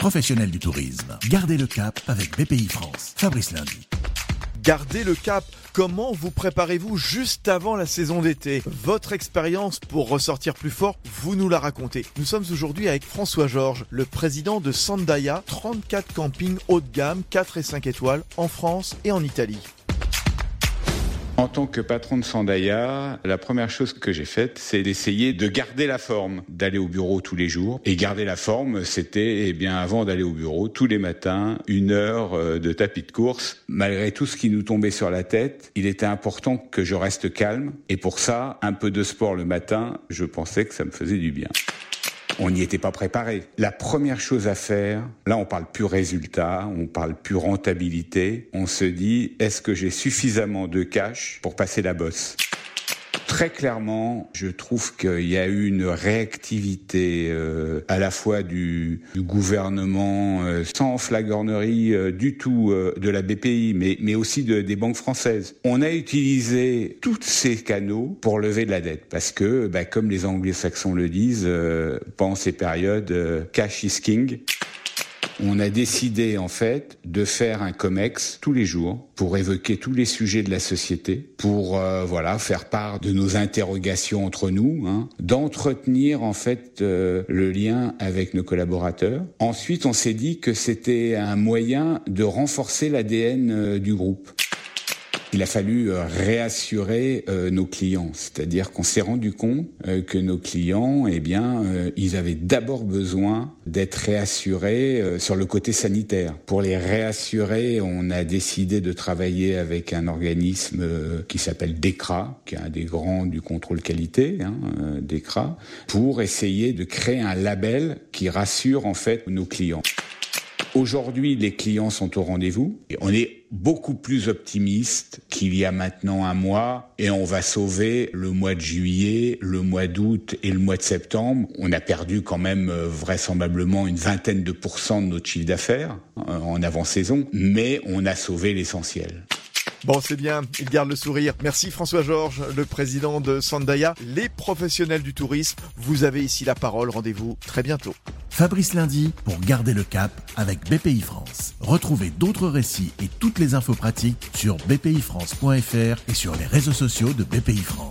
professionnels du tourisme. Gardez le cap avec BPI France. Fabrice Lundi. Gardez le cap. Comment vous préparez-vous juste avant la saison d'été? Votre expérience pour ressortir plus fort, vous nous la racontez. Nous sommes aujourd'hui avec François Georges, le président de Sandaya, 34 campings haut de gamme, 4 et 5 étoiles en France et en Italie. En tant que patron de Sandaya, la première chose que j'ai faite, c'est d'essayer de garder la forme, d'aller au bureau tous les jours. Et garder la forme, c'était, eh bien, avant d'aller au bureau, tous les matins, une heure euh, de tapis de course. Malgré tout ce qui nous tombait sur la tête, il était important que je reste calme. Et pour ça, un peu de sport le matin, je pensais que ça me faisait du bien on n'y était pas préparé. La première chose à faire, là on parle plus résultat, on parle plus rentabilité, on se dit est-ce que j'ai suffisamment de cash pour passer la bosse? Très clairement, je trouve qu'il y a eu une réactivité euh, à la fois du, gouvernement, euh, sans flagornerie euh, du tout de la BPI, mais, mais aussi de, des banques françaises. On a utilisé tous ces canaux pour lever de la dette, parce que, bah, comme les anglo-saxons le disent, pendant ces périodes, cash is king on a décidé en fait de faire un comex tous les jours pour évoquer tous les sujets de la société, pour euh, voilà faire part de nos interrogations entre nous, hein, d'entretenir en fait euh, le lien avec nos collaborateurs. Ensuite, on s'est dit que c'était un moyen de renforcer l'ADN euh, du groupe. Il a fallu euh, réassurer euh, nos clients, c'est-à-dire qu'on s'est rendu compte euh, que nos clients, eh bien, ils avaient d'abord besoin d'être réassurés sur le côté sanitaire. Pour les réassurer, on a décidé de travailler avec un organisme qui s'appelle DECRA, qui est un des grands du contrôle qualité, hein, DECRA, pour essayer de créer un label qui rassure en fait nos clients. Aujourd'hui, les clients sont au rendez-vous. On est beaucoup plus optimiste qu'il y a maintenant un mois et on va sauver le mois de juillet, le mois d'août et le mois de septembre. On a perdu quand même euh, vraisemblablement une vingtaine de pourcents de notre chiffre d'affaires euh, en avant-saison, mais on a sauvé l'essentiel. Bon, c'est bien, il garde le sourire. Merci François Georges, le président de Sandaya. Les professionnels du tourisme, vous avez ici la parole. Rendez-vous très bientôt. Fabrice Lundi pour garder le cap avec BPI France. Retrouvez d'autres récits et toutes les infos pratiques sur bpifrance.fr et sur les réseaux sociaux de BPI France.